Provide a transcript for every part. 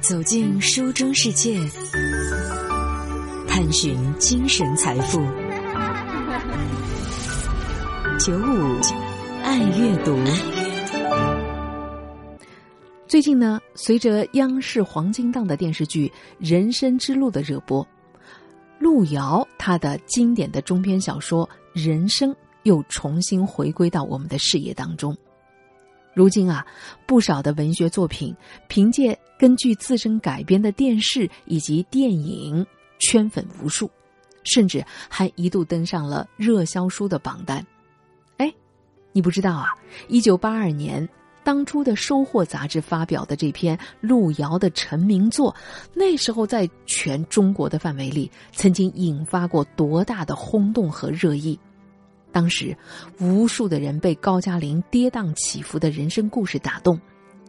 走进书中世界，探寻精神财富。九五爱阅读。最近呢，随着央视黄金档的电视剧《人生之路》的热播，路遥他的经典的中篇小说《人生》又重新回归到我们的视野当中。如今啊，不少的文学作品凭借根据自身改编的电视以及电影圈粉无数，甚至还一度登上了热销书的榜单。哎，你不知道啊？一九八二年，当初的《收获》杂志发表的这篇路遥的成名作，那时候在全中国的范围里，曾经引发过多大的轰动和热议。当时，无数的人被高加林跌宕起伏的人生故事打动，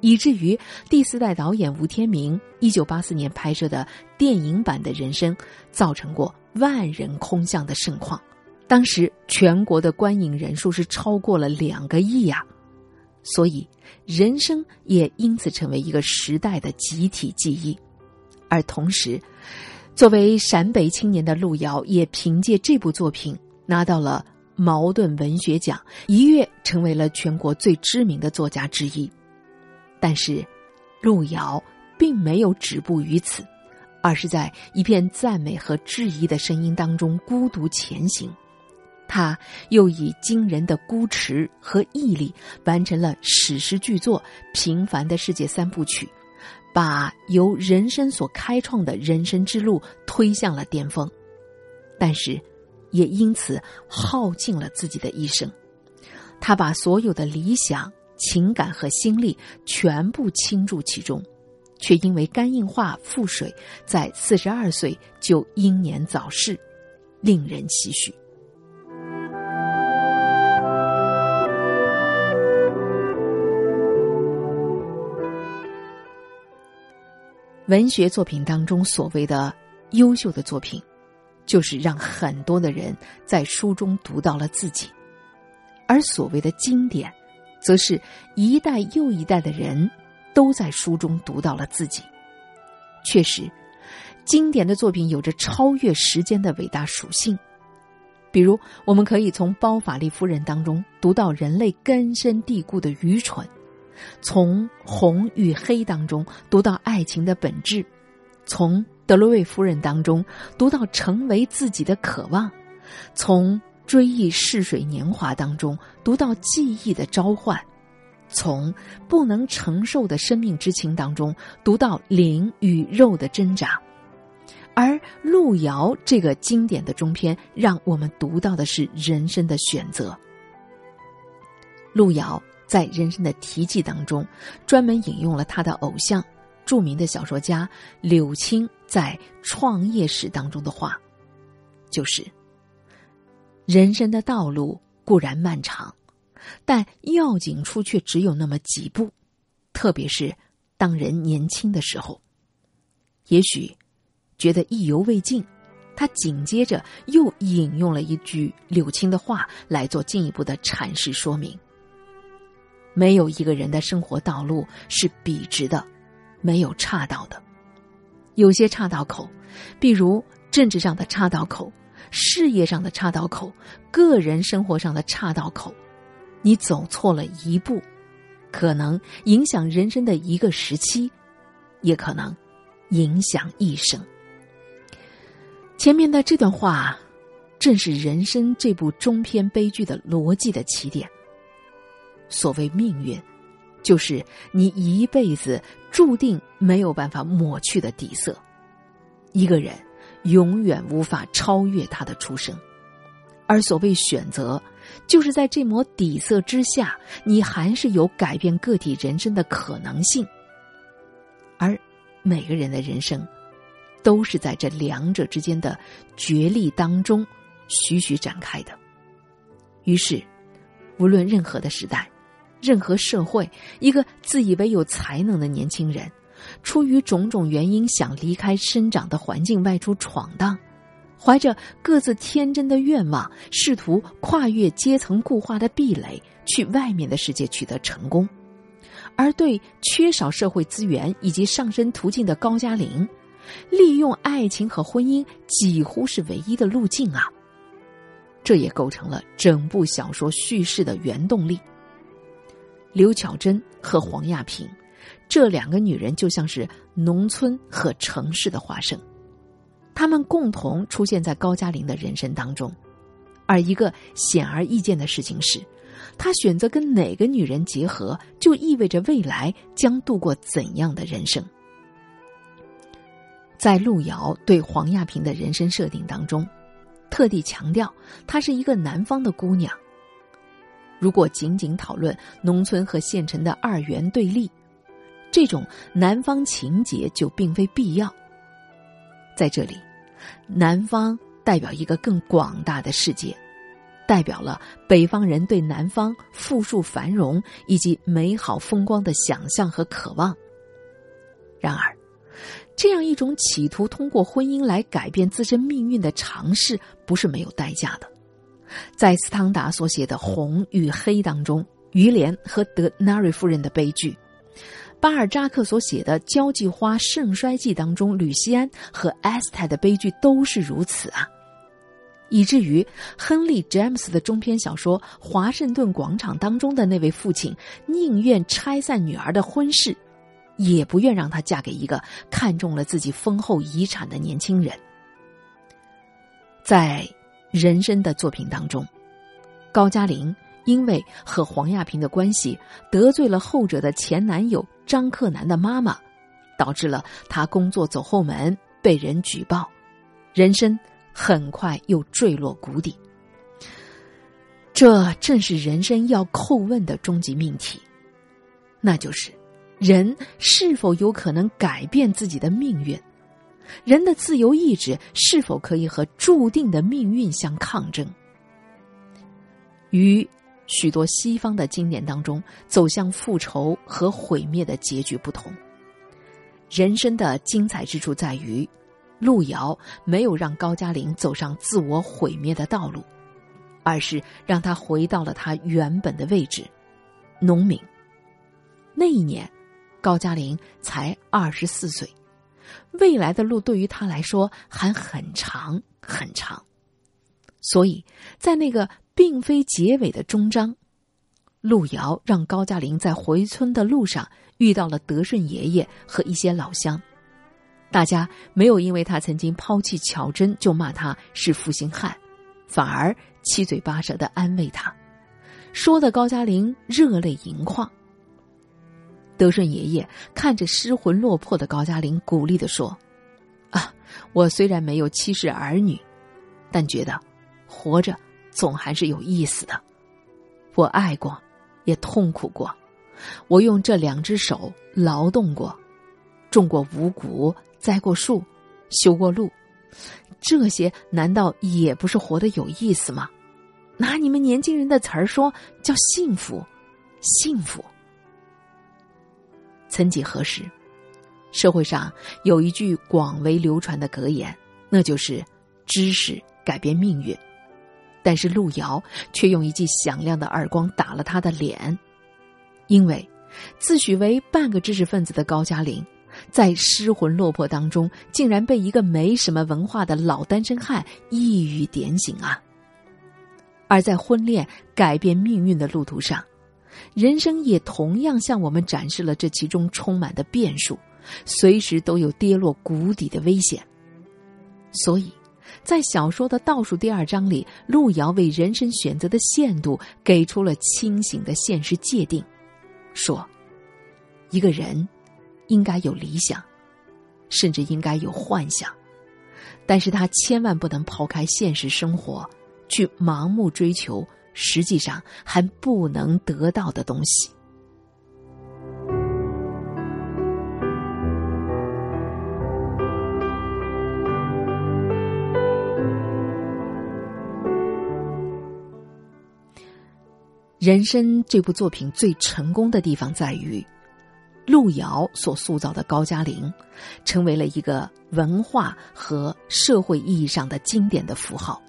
以至于第四代导演吴天明一九八四年拍摄的电影版的人生，造成过万人空巷的盛况。当时全国的观影人数是超过了两个亿呀，所以人生也因此成为一个时代的集体记忆。而同时，作为陕北青年的路遥，也凭借这部作品拿到了。茅盾文学奖一跃成为了全国最知名的作家之一，但是，路遥并没有止步于此，而是在一片赞美和质疑的声音当中孤独前行。他又以惊人的孤持和毅力，完成了史诗巨作《平凡的世界三部曲》，把由人生所开创的人生之路推向了巅峰。但是。也因此耗尽了自己的一生，他把所有的理想、情感和心力全部倾注其中，却因为肝硬化腹水，在四十二岁就英年早逝，令人唏嘘。文学作品当中所谓的优秀的作品。就是让很多的人在书中读到了自己，而所谓的经典，则是一代又一代的人都在书中读到了自己。确实，经典的作品有着超越时间的伟大属性。比如，我们可以从《包法利夫人》当中读到人类根深蒂固的愚蠢；从《红与黑》当中读到爱情的本质；从德罗卫夫人当中读到成为自己的渴望，从追忆逝水年华当中读到记忆的召唤，从不能承受的生命之情当中读到灵与肉的挣扎，而路遥这个经典的中篇，让我们读到的是人生的选择。路遥在人生的题记当中，专门引用了他的偶像。著名的小说家柳青在创业史当中的话，就是：“人生的道路固然漫长，但要紧处却只有那么几步。特别是当人年轻的时候，也许觉得意犹未尽，他紧接着又引用了一句柳青的话来做进一步的阐释说明：没有一个人的生活道路是笔直的。”没有岔道的，有些岔道口，比如政治上的岔道口、事业上的岔道口、个人生活上的岔道口，你走错了一步，可能影响人生的一个时期，也可能影响一生。前面的这段话，正是人生这部中篇悲剧的逻辑的起点。所谓命运。就是你一辈子注定没有办法抹去的底色，一个人永远无法超越他的出生，而所谓选择，就是在这抹底色之下，你还是有改变个体人生的可能性。而每个人的人生，都是在这两者之间的角力当中徐徐展开的。于是，无论任何的时代。任何社会，一个自以为有才能的年轻人，出于种种原因想离开生长的环境外出闯荡，怀着各自天真的愿望，试图跨越阶层固化的壁垒，去外面的世界取得成功；而对缺少社会资源以及上升途径的高加林，利用爱情和婚姻几乎是唯一的路径啊。这也构成了整部小说叙事的原动力。刘巧珍和黄亚萍，这两个女人就像是农村和城市的化身，她们共同出现在高加林的人生当中。而一个显而易见的事情是，他选择跟哪个女人结合，就意味着未来将度过怎样的人生。在路遥对黄亚萍的人生设定当中，特地强调她是一个南方的姑娘。如果仅仅讨论农村和县城的二元对立，这种南方情节就并非必要。在这里，南方。代表一个更广大的世界，代表了北方人对南方富庶繁荣以及美好风光的想象和渴望。然而，这样一种企图通过婚姻来改变自身命运的尝试，不是没有代价的。在斯汤达所写的《红与黑》当中，于连和德纳瑞夫人的悲剧。巴尔扎克所写的《交际花盛衰记》当中，吕西安和埃斯泰的悲剧都是如此啊，以至于亨利·詹姆斯的中篇小说《华盛顿广场》当中的那位父亲，宁愿拆散女儿的婚事，也不愿让她嫁给一个看中了自己丰厚遗产的年轻人。在人生的作品当中，高加林因为和黄亚萍的关系，得罪了后者的前男友。张克南的妈妈，导致了他工作走后门，被人举报，人生很快又坠落谷底。这正是人生要叩问的终极命题，那就是人是否有可能改变自己的命运？人的自由意志是否可以和注定的命运相抗争？与。许多西方的经典当中，走向复仇和毁灭的结局不同。人生的精彩之处在于，路遥没有让高加林走上自我毁灭的道路，而是让他回到了他原本的位置——农民。那一年，高加林才二十四岁，未来的路对于他来说还很长很长。所以在那个。并非结尾的终章，路遥让高加林在回村的路上遇到了德顺爷爷和一些老乡，大家没有因为他曾经抛弃巧珍就骂他是负心汉，反而七嘴八舌的安慰他，说的高加林热泪盈眶。德顺爷爷看着失魂落魄的高加林，鼓励的说：“啊，我虽然没有妻室儿女，但觉得活着。”总还是有意思的。我爱过，也痛苦过。我用这两只手劳动过，种过五谷，栽过树，修过路。这些难道也不是活得有意思吗？拿你们年轻人的词儿说，叫幸福，幸福。曾几何时，社会上有一句广为流传的格言，那就是“知识改变命运”。但是路遥却用一记响亮的耳光打了他的脸，因为自诩为半个知识分子的高加林，在失魂落魄当中，竟然被一个没什么文化的老单身汉一语点醒啊！而在婚恋改变命运的路途上，人生也同样向我们展示了这其中充满的变数，随时都有跌落谷底的危险，所以。在小说的倒数第二章里，路遥为人生选择的限度给出了清醒的现实界定，说：一个人应该有理想，甚至应该有幻想，但是他千万不能抛开现实生活，去盲目追求实际上还不能得到的东西。人生这部作品最成功的地方在于，路遥所塑造的高加林，成为了一个文化和社会意义上的经典的符号。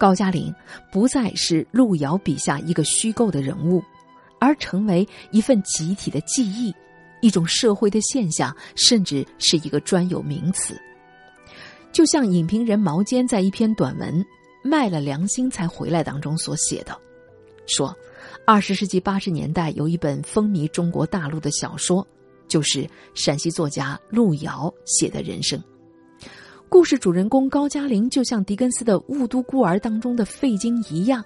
高加林不再是路遥笔下一个虚构的人物，而成为一份集体的记忆，一种社会的现象，甚至是一个专有名词。就像影评人毛尖在一篇短文《卖了良心才回来》当中所写的，说，二十世纪八十年代有一本风靡中国大陆的小说，就是陕西作家路遥写的人生。故事主人公高加林就像狄更斯的《雾都孤儿》当中的费金一样，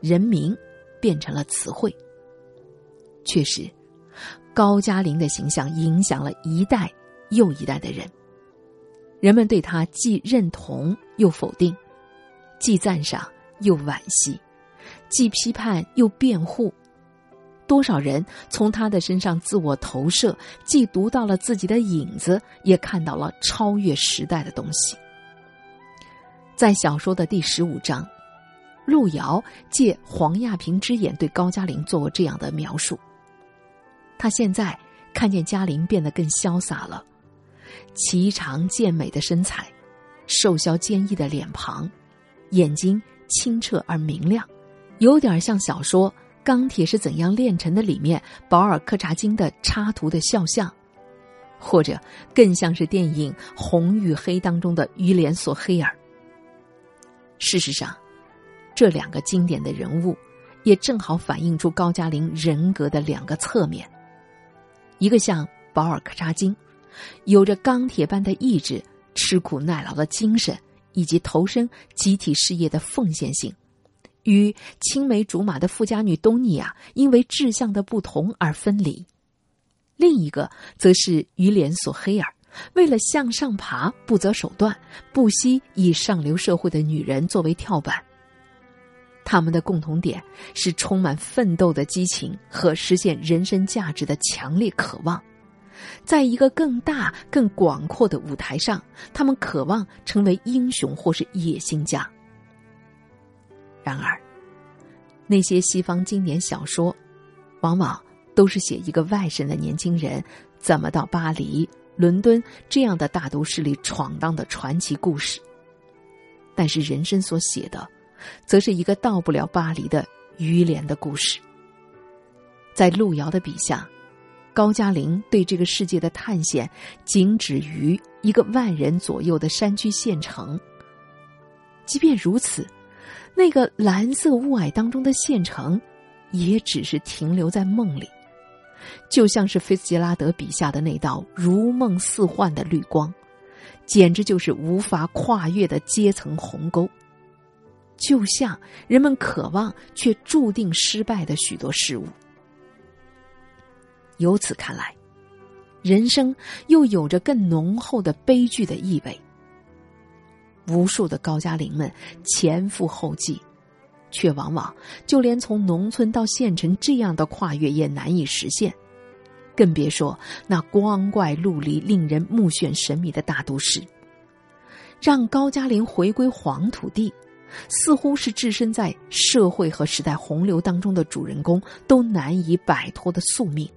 人名变成了词汇。确实，高加林的形象影响了一代又一代的人。人们对他既认同又否定，既赞赏又惋惜，既批判又辩护。多少人从他的身上自我投射，既读到了自己的影子，也看到了超越时代的东西。在小说的第十五章，路遥借黄亚萍之眼对高加林做过这样的描述：他现在看见嘉玲变得更潇洒了，颀长健美的身材，瘦削坚毅的脸庞，眼睛清澈而明亮，有点像小说。钢铁是怎样炼成的？里面保尔柯察金的插图的肖像，或者更像是电影《红与黑》当中的于连索黑尔。事实上，这两个经典的人物，也正好反映出高加林人格的两个侧面：一个像保尔柯察金，有着钢铁般的意志、吃苦耐劳的精神，以及投身集体事业的奉献性。与青梅竹马的富家女东尼亚因为志向的不同而分离，另一个则是于连索黑尔，为了向上爬不择手段，不惜以上流社会的女人作为跳板。他们的共同点是充满奋斗的激情和实现人生价值的强烈渴望，在一个更大、更广阔的舞台上，他们渴望成为英雄或是野心家。然而，那些西方经典小说，往往都是写一个外省的年轻人怎么到巴黎、伦敦这样的大都市里闯荡的传奇故事。但是，人生所写的，则是一个到不了巴黎的于连的故事。在路遥的笔下，高加林对这个世界的探险，仅止于一个万人左右的山区县城。即便如此。那个蓝色雾霭当中的县城，也只是停留在梦里，就像是菲茨杰拉德笔下的那道如梦似幻的绿光，简直就是无法跨越的阶层鸿沟。就像人们渴望却注定失败的许多事物。由此看来，人生又有着更浓厚的悲剧的意味。无数的高加林们前赴后继，却往往就连从农村到县城这样的跨越也难以实现，更别说那光怪陆离、令人目眩神迷的大都市。让高加林回归黄土地，似乎是置身在社会和时代洪流当中的主人公都难以摆脱的宿命。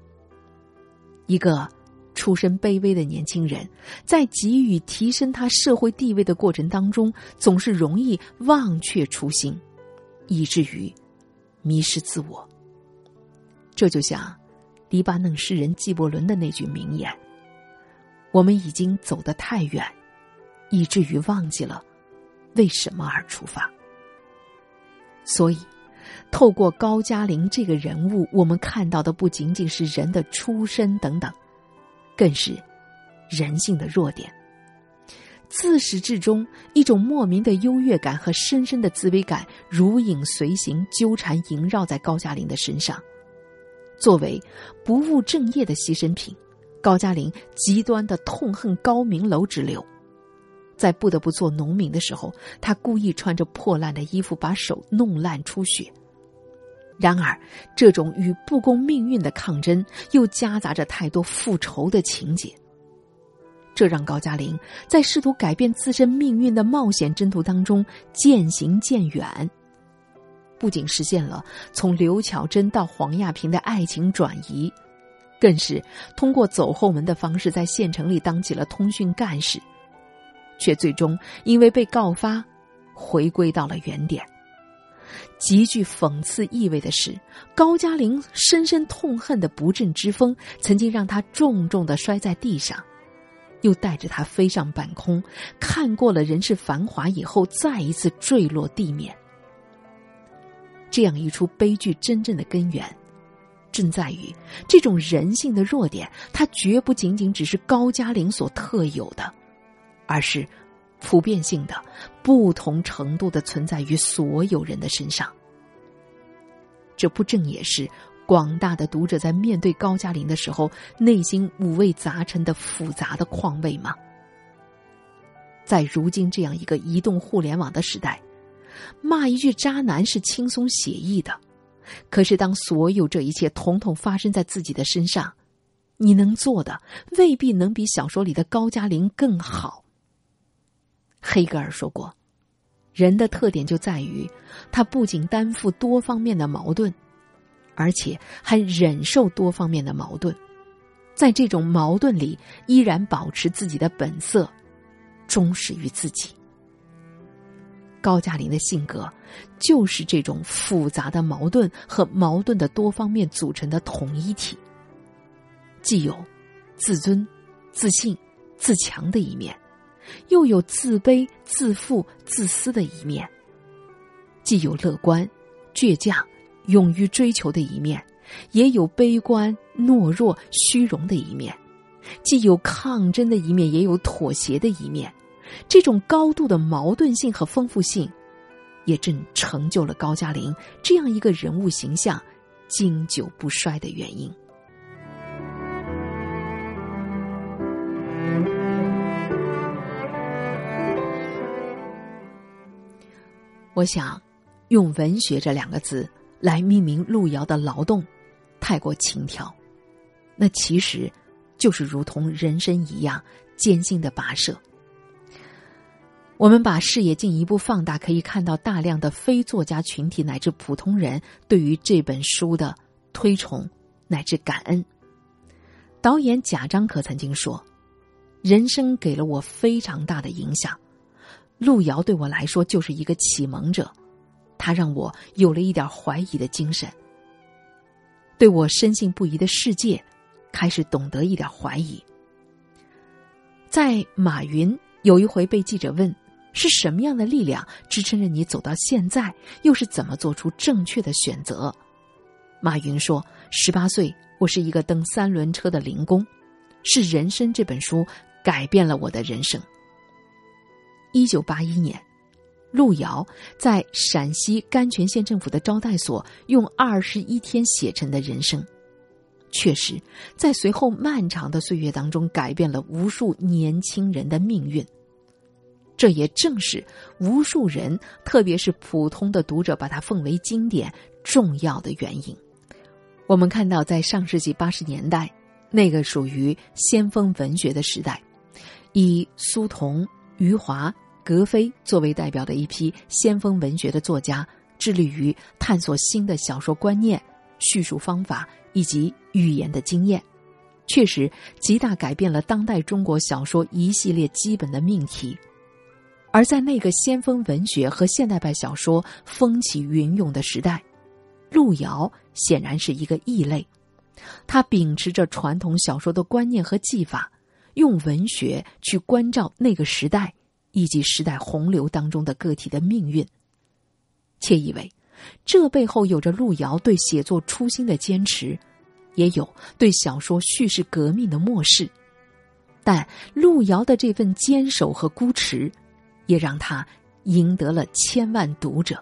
一个。出身卑微的年轻人，在给予提升他社会地位的过程当中，总是容易忘却初心，以至于迷失自我。这就像黎巴嫩诗人纪伯伦的那句名言：“我们已经走得太远，以至于忘记了为什么而出发。”所以，透过高加林这个人物，我们看到的不仅仅是人的出身等等。更是人性的弱点。自始至终，一种莫名的优越感和深深的自卑感如影随形，纠缠萦绕在高加林的身上。作为不务正业的牺牲品，高加林极端的痛恨高明楼之流。在不得不做农民的时候，他故意穿着破烂的衣服，把手弄烂出血。然而，这种与不公命运的抗争，又夹杂着太多复仇的情节。这让高加林在试图改变自身命运的冒险征途当中渐行渐远。不仅实现了从刘巧珍到黄亚萍的爱情转移，更是通过走后门的方式在县城里当起了通讯干事，却最终因为被告发，回归到了原点。极具讽刺意味的是，高加林深深痛恨的不正之风，曾经让他重重的摔在地上，又带着他飞上半空，看过了人世繁华以后，再一次坠落地面。这样一出悲剧，真正的根源，正在于这种人性的弱点，它绝不仅仅只是高加林所特有的，而是。普遍性的、不同程度的存在于所有人的身上，这不正也是广大的读者在面对高加林的时候内心五味杂陈的复杂的况味吗？在如今这样一个移动互联网的时代，骂一句渣男是轻松写意的，可是当所有这一切统统发生在自己的身上，你能做的未必能比小说里的高加林更好。黑格尔说过：“人的特点就在于，他不仅担负多方面的矛盾，而且还忍受多方面的矛盾，在这种矛盾里依然保持自己的本色，忠实于自己。”高加林的性格就是这种复杂的矛盾和矛盾的多方面组成的统一体，既有自尊、自信、自强的一面。又有自卑、自负、自私的一面，既有乐观、倔强、勇于追求的一面，也有悲观、懦弱、虚荣的一面；既有抗争的一面，也有妥协的一面。这种高度的矛盾性和丰富性，也正成就了高加林这样一个人物形象经久不衰的原因。我想，用“文学”这两个字来命名路遥的劳动，太过轻佻。那其实，就是如同人生一样艰辛的跋涉。我们把视野进一步放大，可以看到大量的非作家群体乃至普通人对于这本书的推崇乃至感恩。导演贾樟柯曾经说：“人生给了我非常大的影响。”路遥对我来说就是一个启蒙者，他让我有了一点怀疑的精神，对我深信不疑的世界开始懂得一点怀疑。在马云有一回被记者问：“是什么样的力量支撑着你走到现在？又是怎么做出正确的选择？”马云说：“十八岁，我是一个蹬三轮车的零工，是《人生》这本书改变了我的人生。”一九八一年，路遥在陕西甘泉县政府的招待所用二十一天写成的人生，确实，在随后漫长的岁月当中改变了无数年轻人的命运。这也正是无数人，特别是普通的读者，把它奉为经典重要的原因。我们看到，在上世纪八十年代，那个属于先锋文学的时代，以苏童、余华。格非作为代表的一批先锋文学的作家，致力于探索新的小说观念、叙述方法以及语言的经验，确实极大改变了当代中国小说一系列基本的命题。而在那个先锋文学和现代派小说风起云涌的时代，路遥显然是一个异类。他秉持着传统小说的观念和技法，用文学去关照那个时代。以及时代洪流当中的个体的命运，窃以为这背后有着路遥对写作初心的坚持，也有对小说叙事革命的漠视。但路遥的这份坚守和孤持，也让他赢得了千万读者。